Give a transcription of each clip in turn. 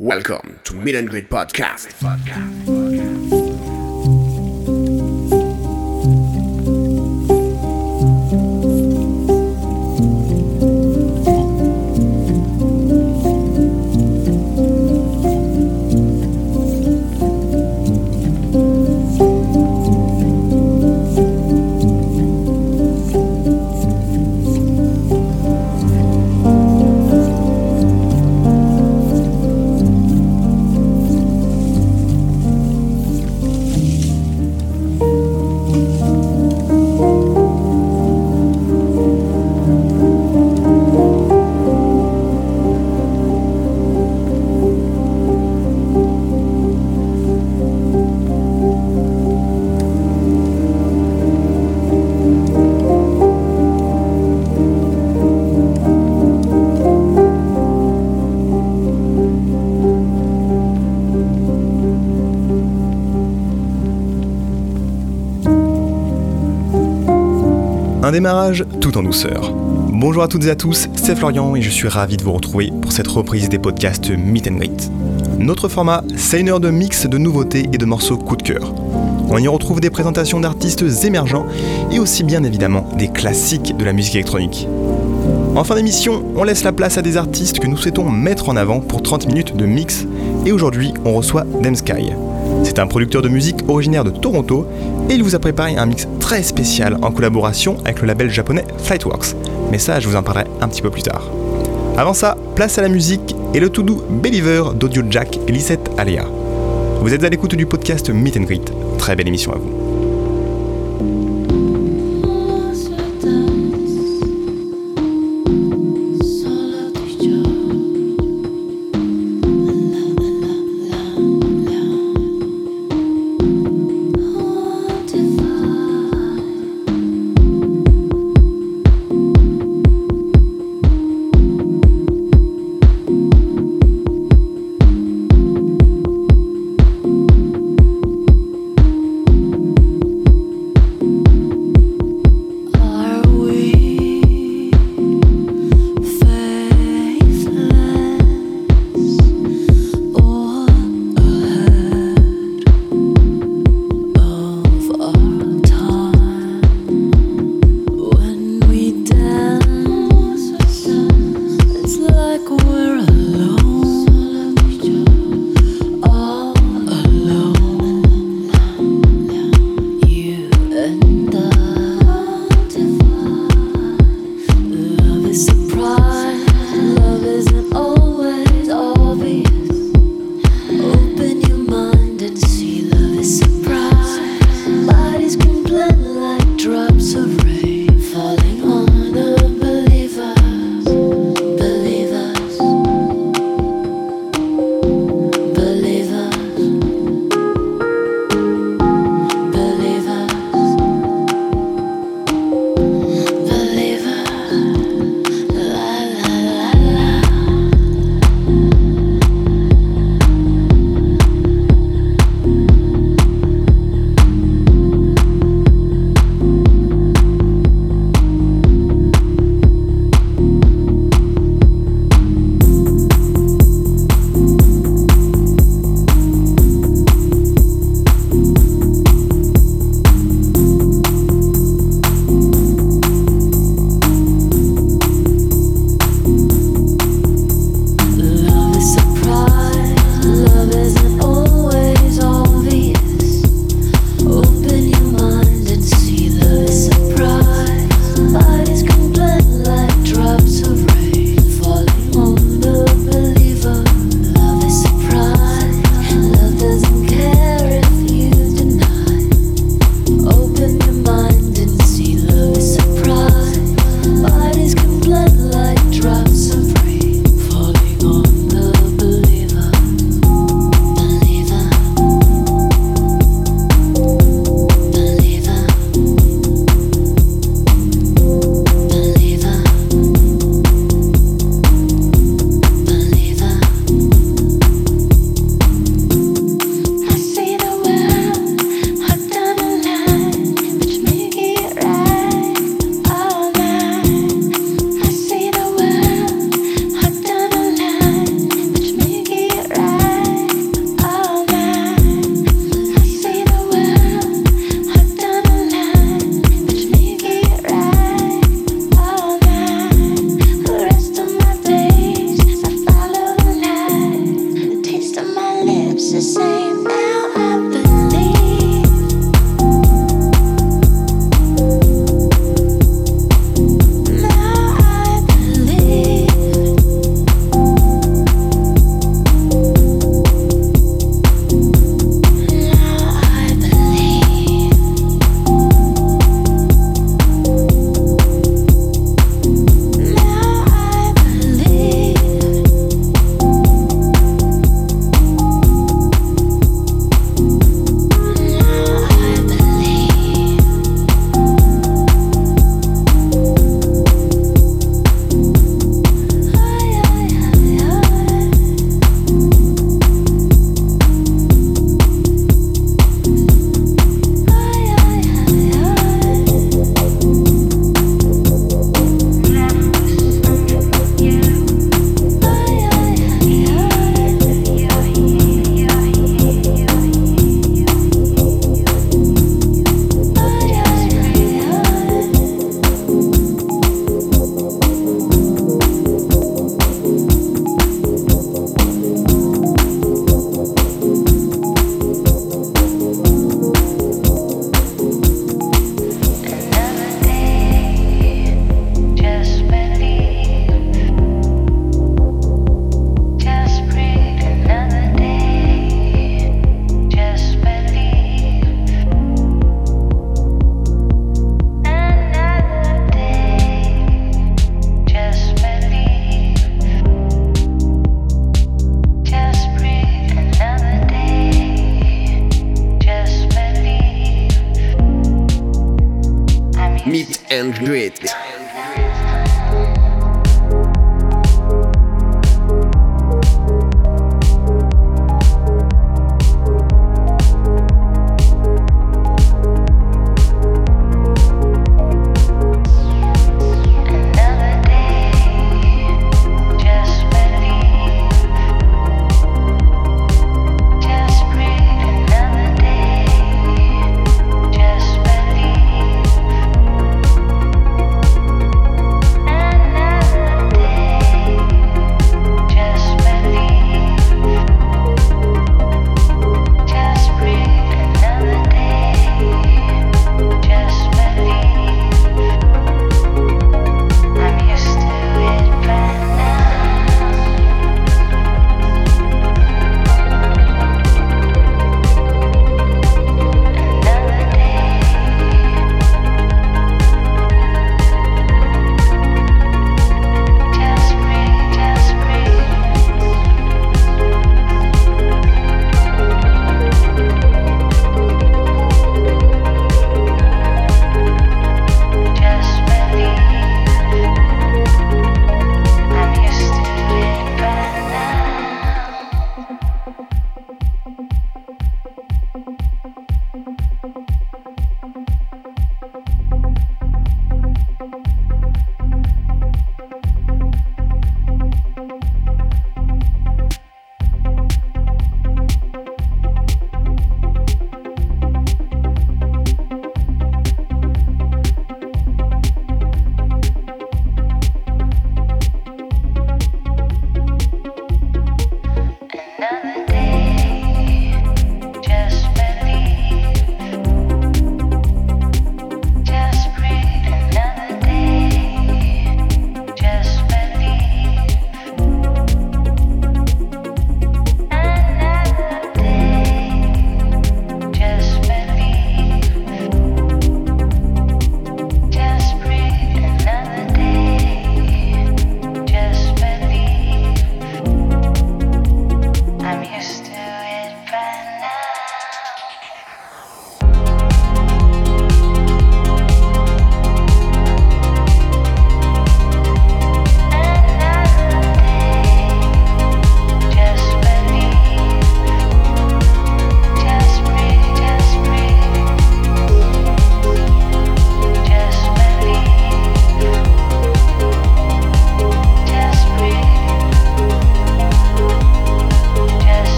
Welcome to Meet and Greet Podcast. Un démarrage tout en douceur. Bonjour à toutes et à tous, c'est Florian et je suis ravi de vous retrouver pour cette reprise des podcasts Meet and Greet. Notre format, c'est une heure de mix de nouveautés et de morceaux coup de cœur. On y retrouve des présentations d'artistes émergents et aussi bien évidemment des classiques de la musique électronique. En fin d'émission, on laisse la place à des artistes que nous souhaitons mettre en avant pour 30 minutes de mix et aujourd'hui on reçoit Demsky. C'est un producteur de musique originaire de Toronto et il vous a préparé un mix très spécial en collaboration avec le label japonais Flightworks. Mais ça, je vous en parlerai un petit peu plus tard. Avant ça, place à la musique et le tout doux Believer d'Audio Jack et Lisette Aléa. Vous êtes à l'écoute du podcast Meet and Greet. Très belle émission à vous.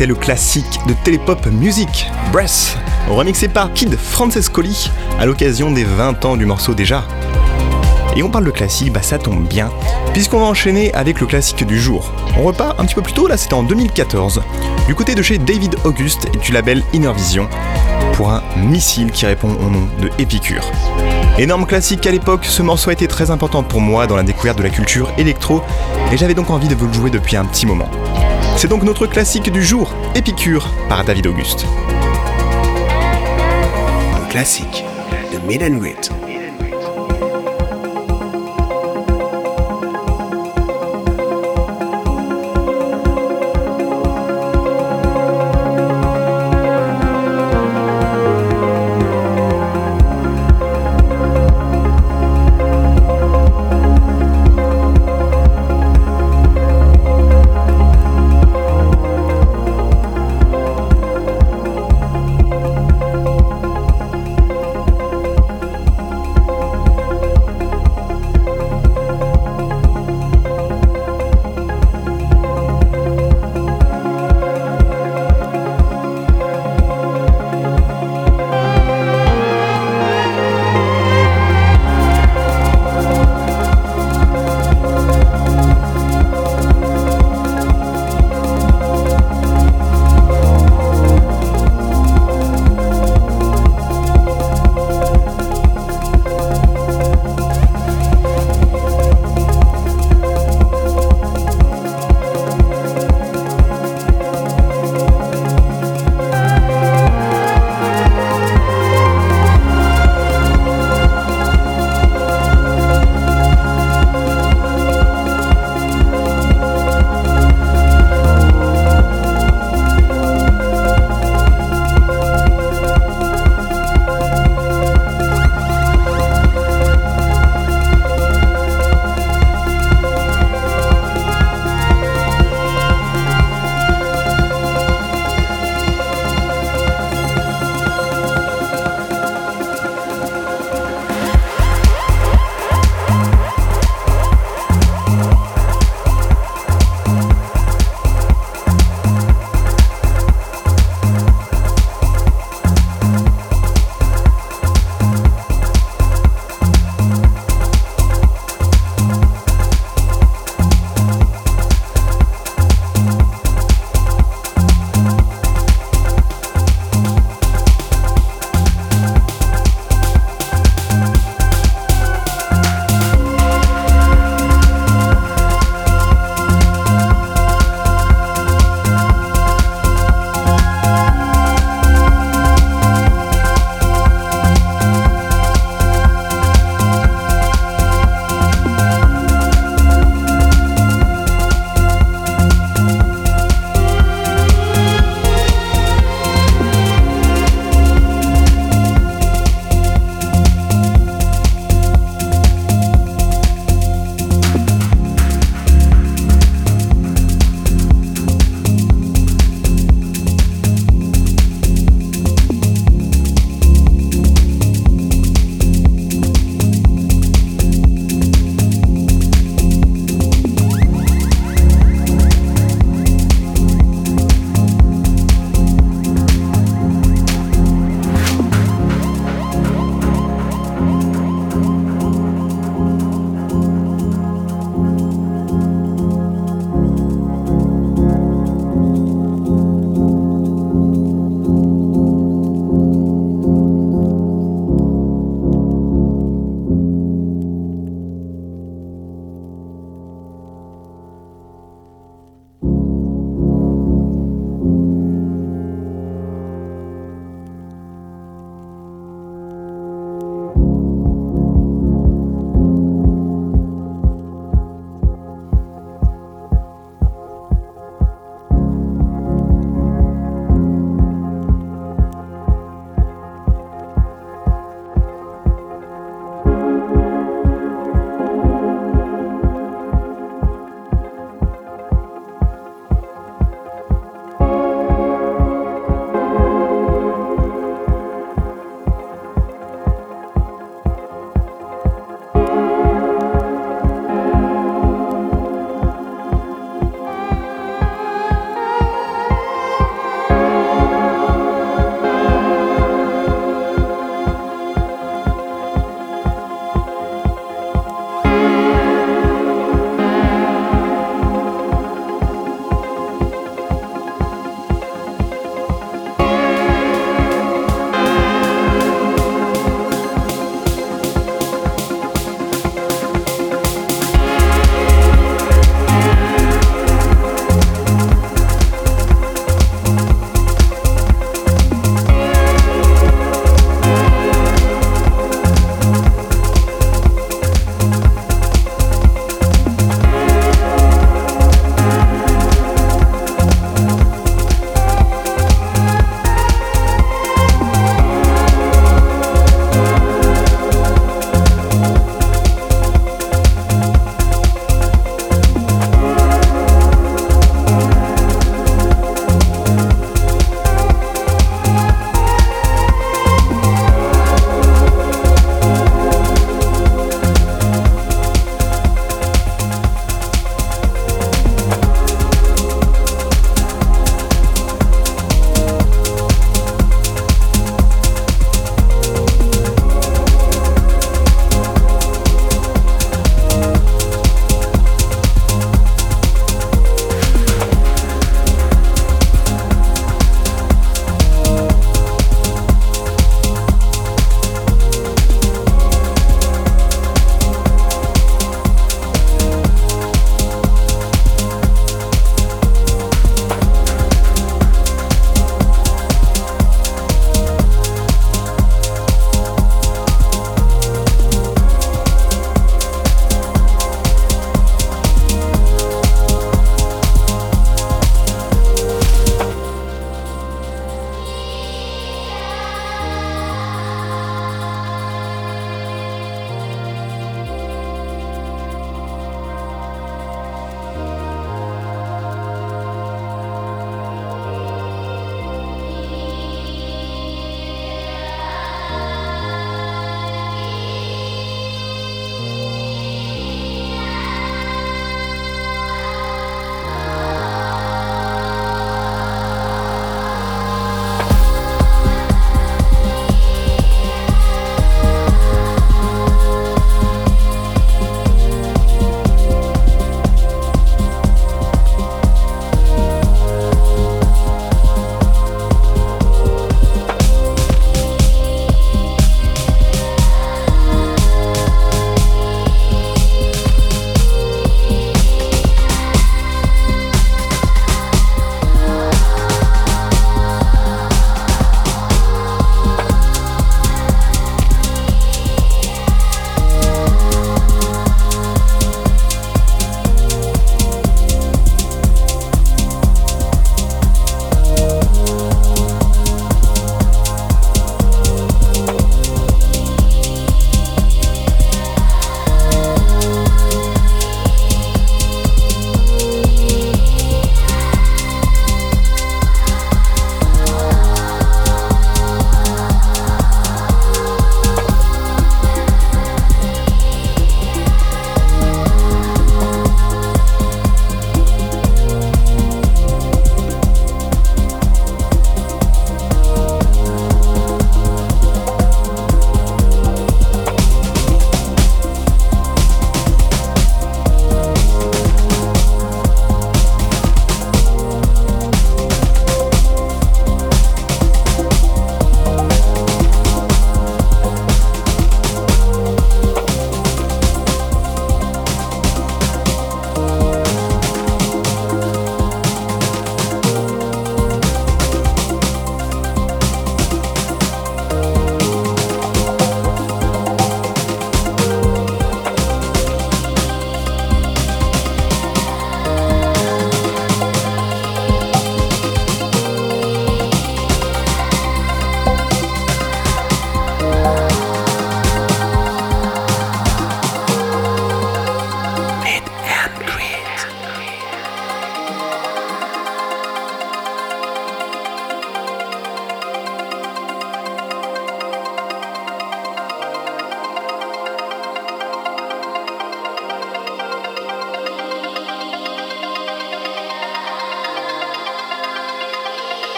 C'était le classique de Télépop Music, Breath, remixé par Kid Francescoli à l'occasion des 20 ans du morceau déjà. Et on parle de classique, bah ça tombe bien, puisqu'on va enchaîner avec le classique du jour. On repart un petit peu plus tôt, là c'était en 2014, du côté de chez David August et du label Inner Vision, pour un missile qui répond au nom de Épicure. Énorme classique à l'époque, ce morceau a été très important pour moi dans la découverte de la culture électro, et j'avais donc envie de vous le jouer depuis un petit moment. C'est donc notre classique du jour, Épicure, par David Auguste. Un classique de and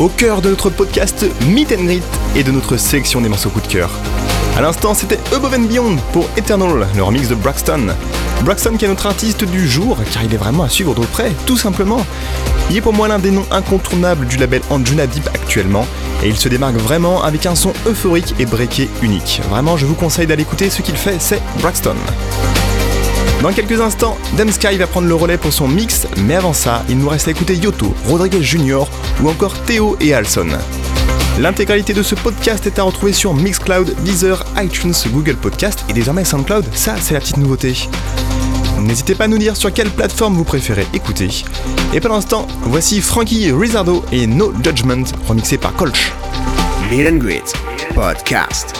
au cœur de notre podcast Meet and Greet et de notre sélection des morceaux coup de cœur. À l'instant, c'était Above and Beyond pour Eternal, le remix de Braxton. Braxton qui est notre artiste du jour, car il est vraiment à suivre de près, tout simplement. Il est pour moi l'un des noms incontournables du label Anjuna Deep actuellement, et il se démarque vraiment avec un son euphorique et breaké unique. Vraiment, je vous conseille d'aller écouter ce qu'il fait, c'est Braxton. Dans quelques instants, Sky va prendre le relais pour son mix, mais avant ça, il nous reste à écouter Yoto, Rodriguez Jr. ou encore Théo et Alson. L'intégralité de ce podcast est à retrouver sur Mixcloud, Deezer, iTunes, Google Podcast et désormais SoundCloud, ça c'est la petite nouveauté. N'hésitez pas à nous dire sur quelle plateforme vous préférez écouter. Et pendant ce voici Frankie Rizardo et No Judgment remixé par Colch. Meet Podcast.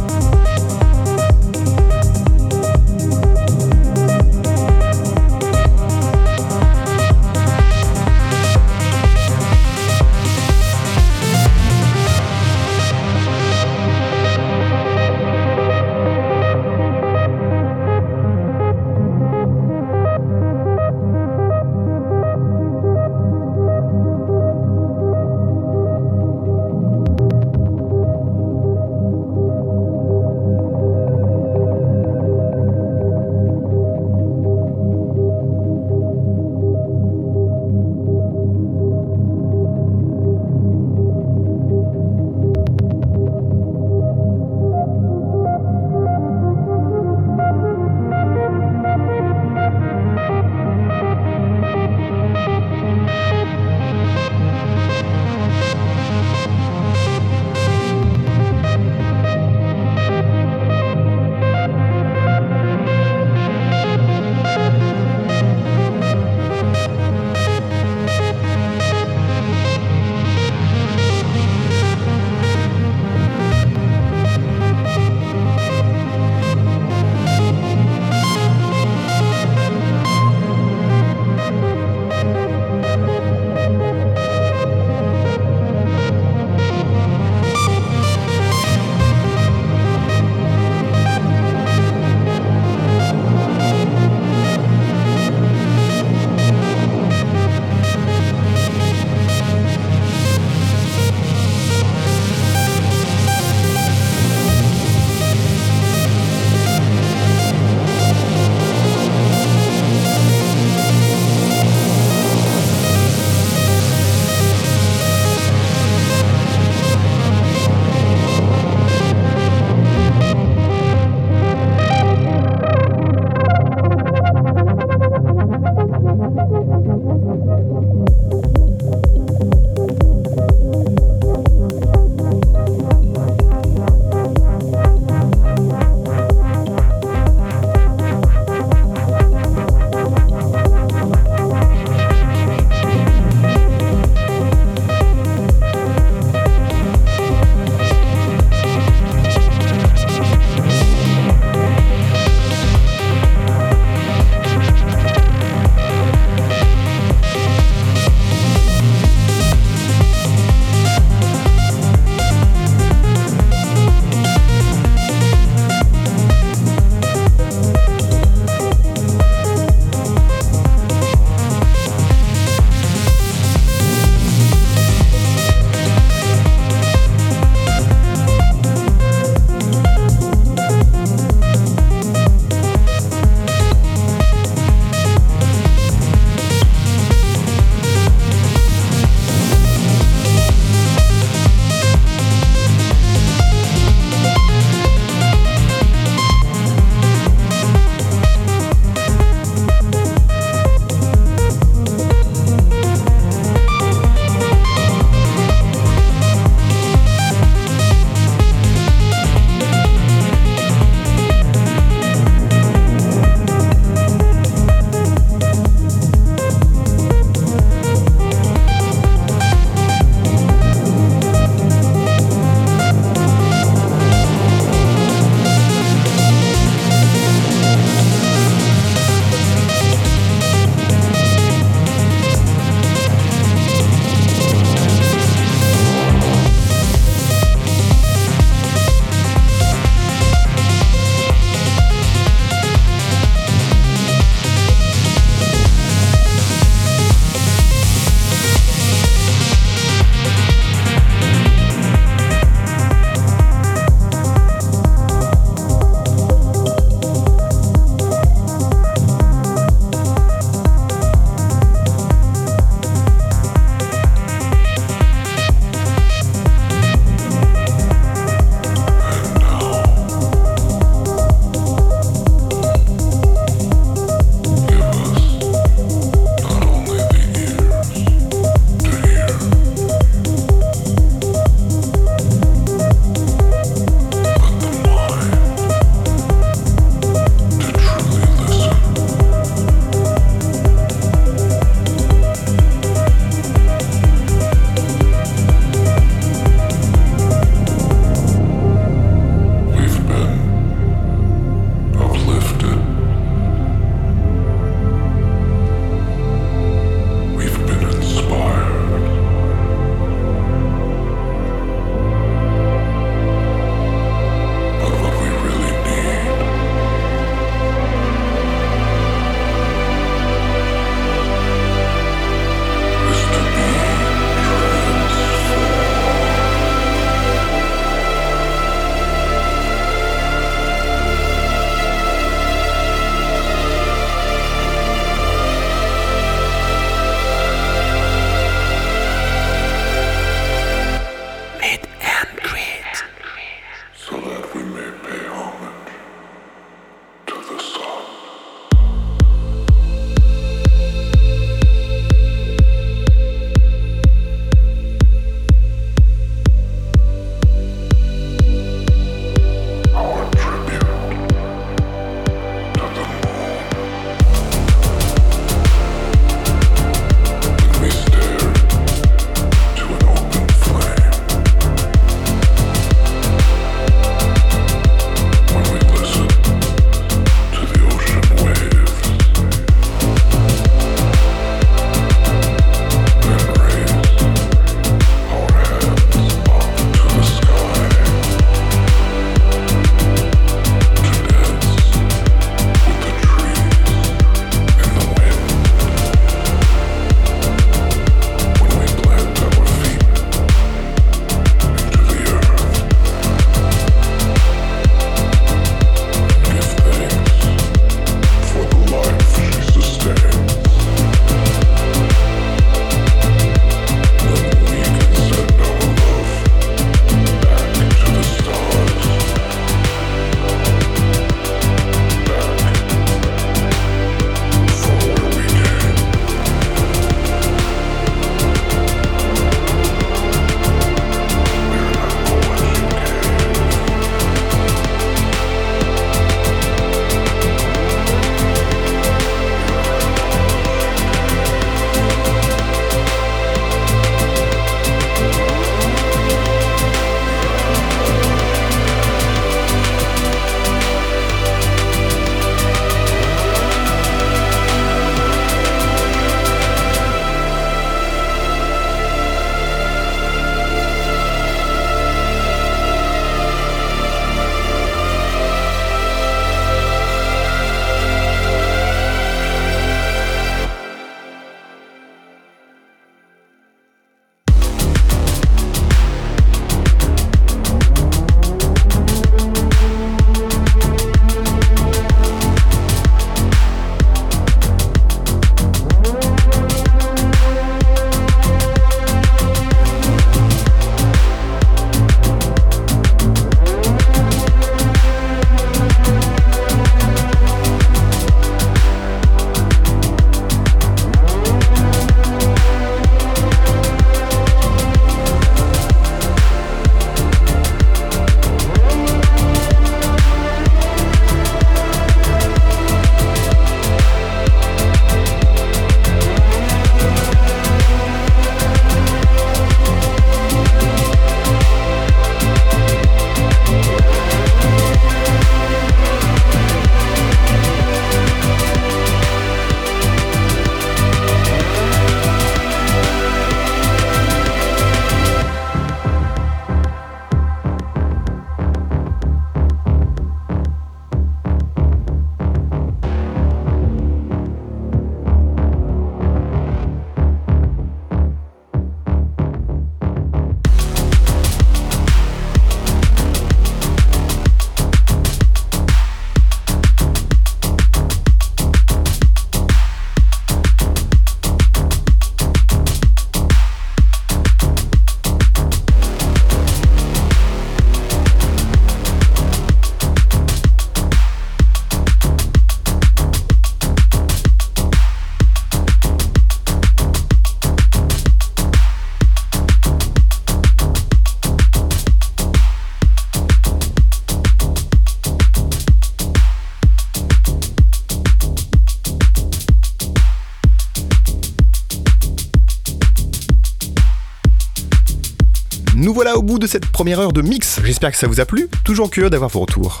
De cette première heure de mix. J'espère que ça vous a plu. Toujours curieux d'avoir vos retours.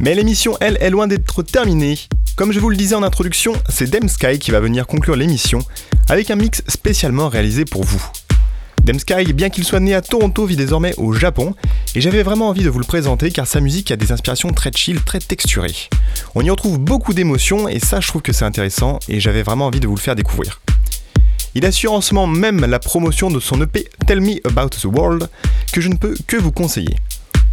Mais l'émission, elle, est loin d'être terminée. Comme je vous le disais en introduction, c'est Demsky qui va venir conclure l'émission avec un mix spécialement réalisé pour vous. Demsky, bien qu'il soit né à Toronto, vit désormais au Japon, et j'avais vraiment envie de vous le présenter car sa musique a des inspirations très chill, très texturées. On y retrouve beaucoup d'émotions et ça je trouve que c'est intéressant et j'avais vraiment envie de vous le faire découvrir. Il assure en ce moment même la promotion de son EP Tell Me About the World que je ne peux que vous conseiller.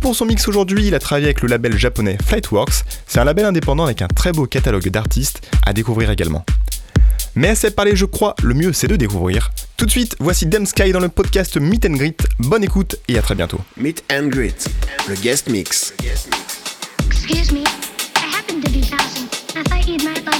Pour son mix aujourd'hui, il a travaillé avec le label japonais Flightworks, c'est un label indépendant avec un très beau catalogue d'artistes à découvrir également. Mais assez parlé, je crois, le mieux c'est de découvrir. Tout de suite, voici Dem Sky dans le podcast Meet and Greet. Bonne écoute et à très bientôt. Meet and Greet, le guest mix. Excuse me, I happen to be passing. I thought you might like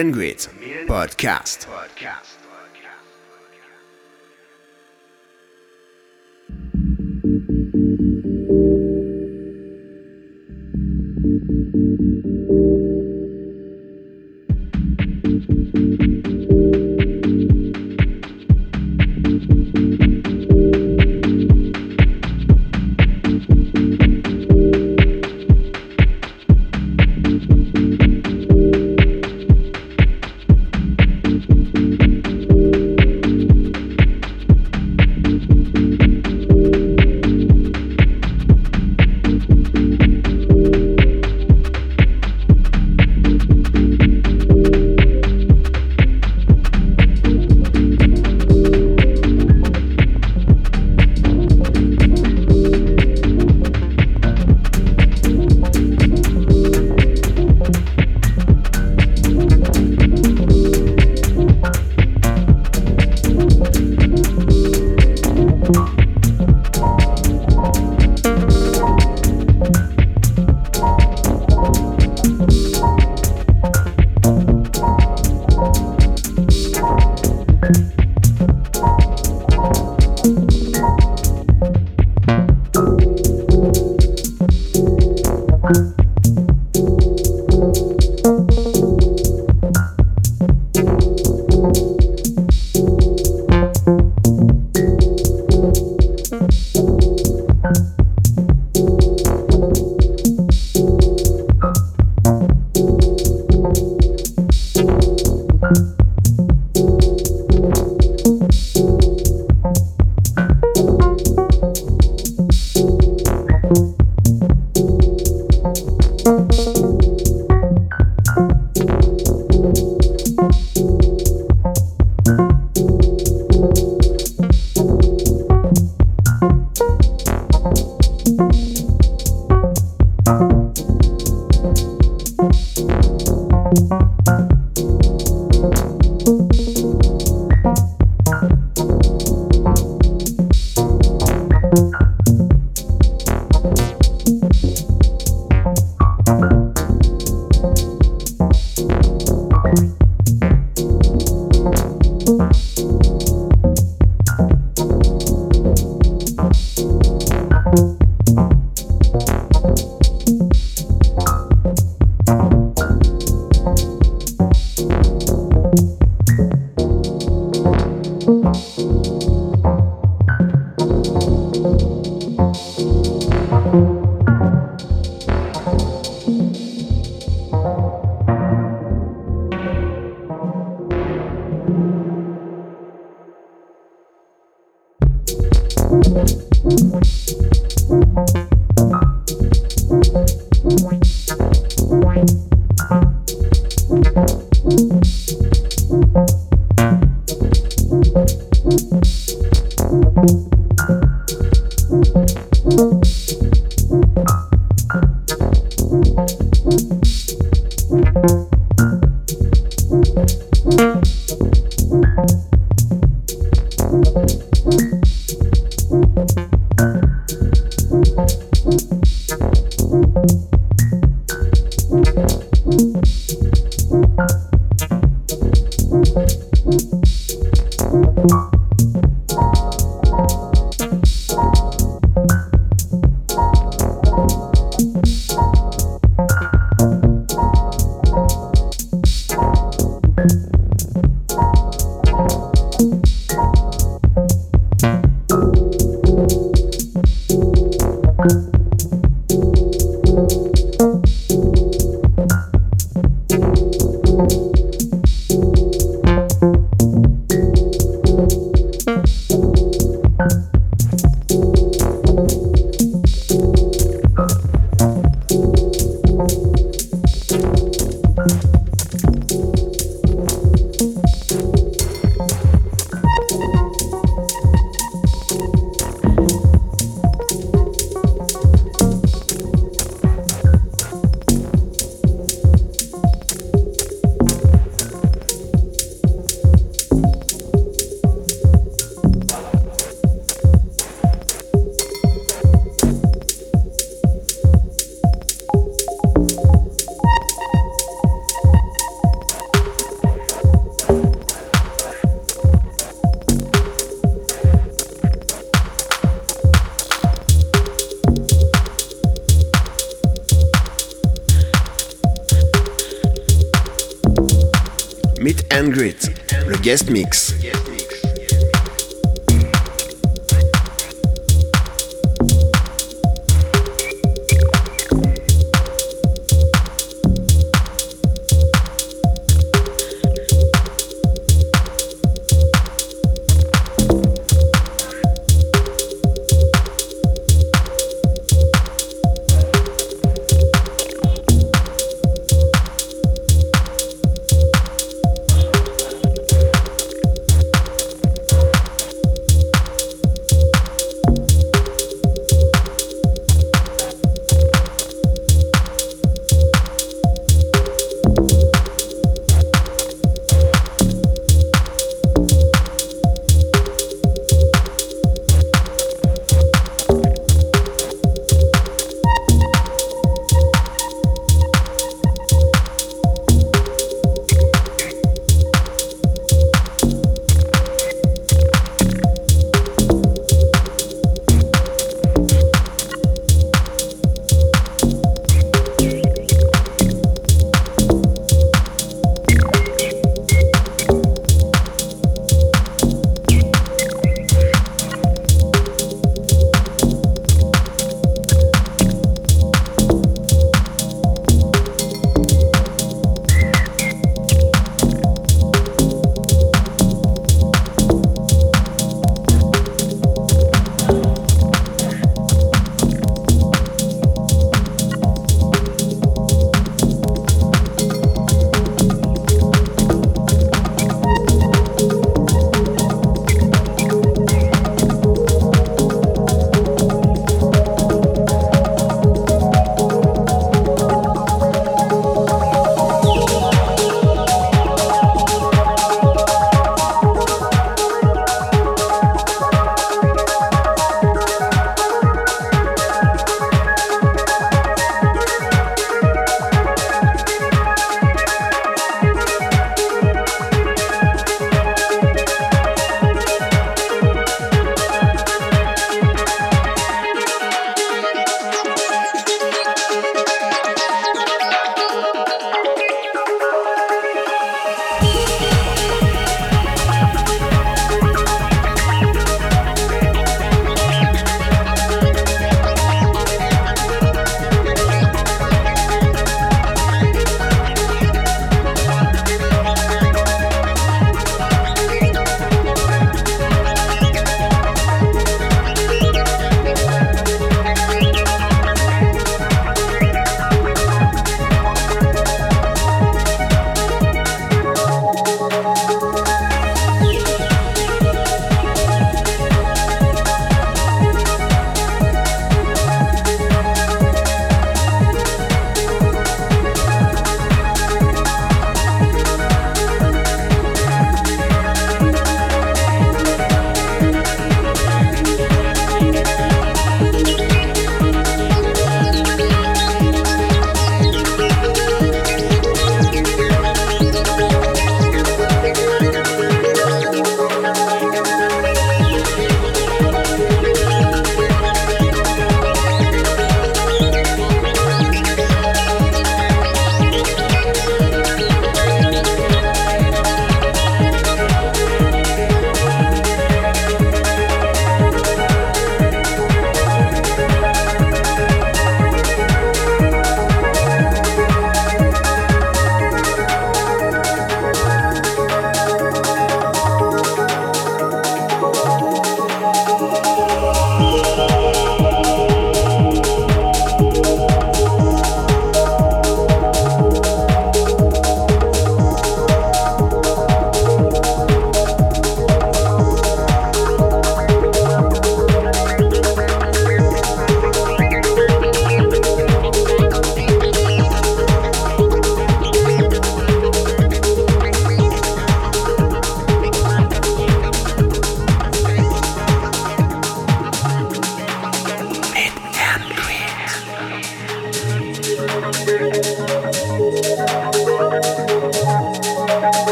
Meet and Podcast. And Greet, le guest mix.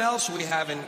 Else we have in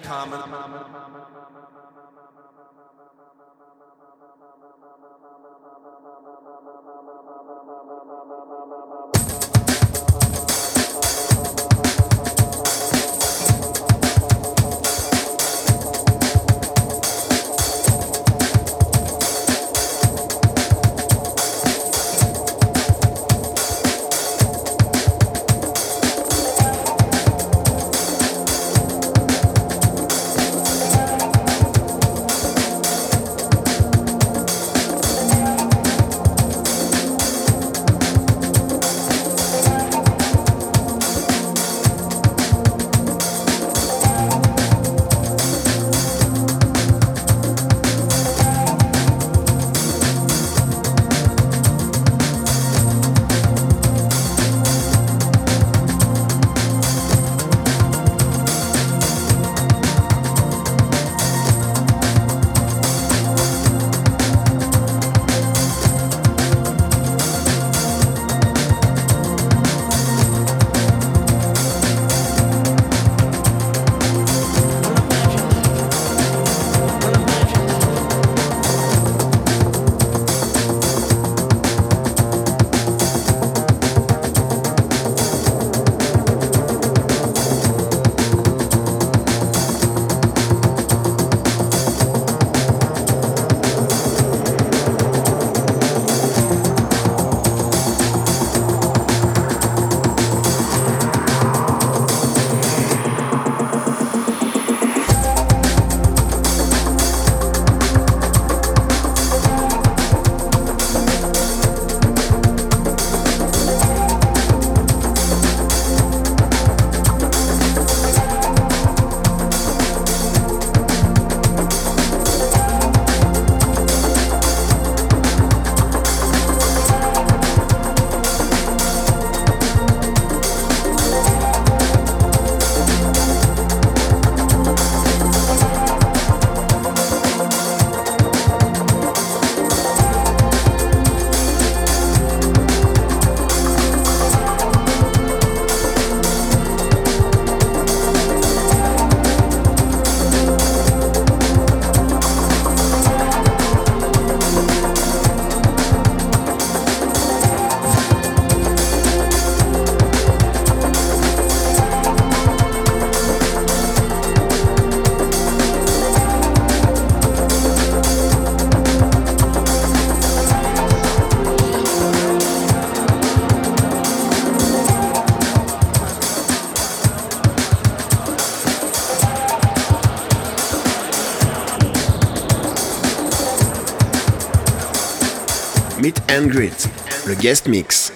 and Greet, le guest mix.